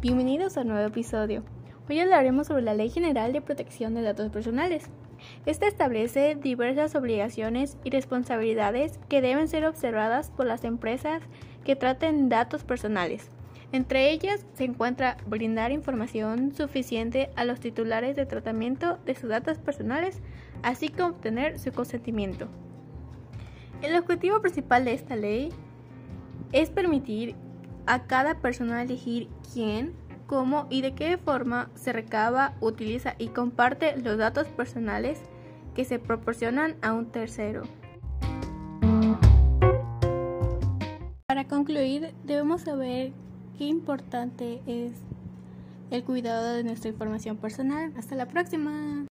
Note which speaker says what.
Speaker 1: Bienvenidos a un nuevo episodio. Hoy hablaremos sobre la Ley General de Protección de Datos Personales. Esta establece diversas obligaciones y responsabilidades que deben ser observadas por las empresas que traten datos personales. Entre ellas se encuentra brindar información suficiente a los titulares de tratamiento de sus datos personales, así como obtener su consentimiento. El objetivo principal de esta ley es permitir a cada persona elegir quién, cómo y de qué forma se recaba, utiliza y comparte los datos personales que se proporcionan a un tercero. Para concluir, debemos saber qué importante es el cuidado de nuestra información personal. Hasta la próxima.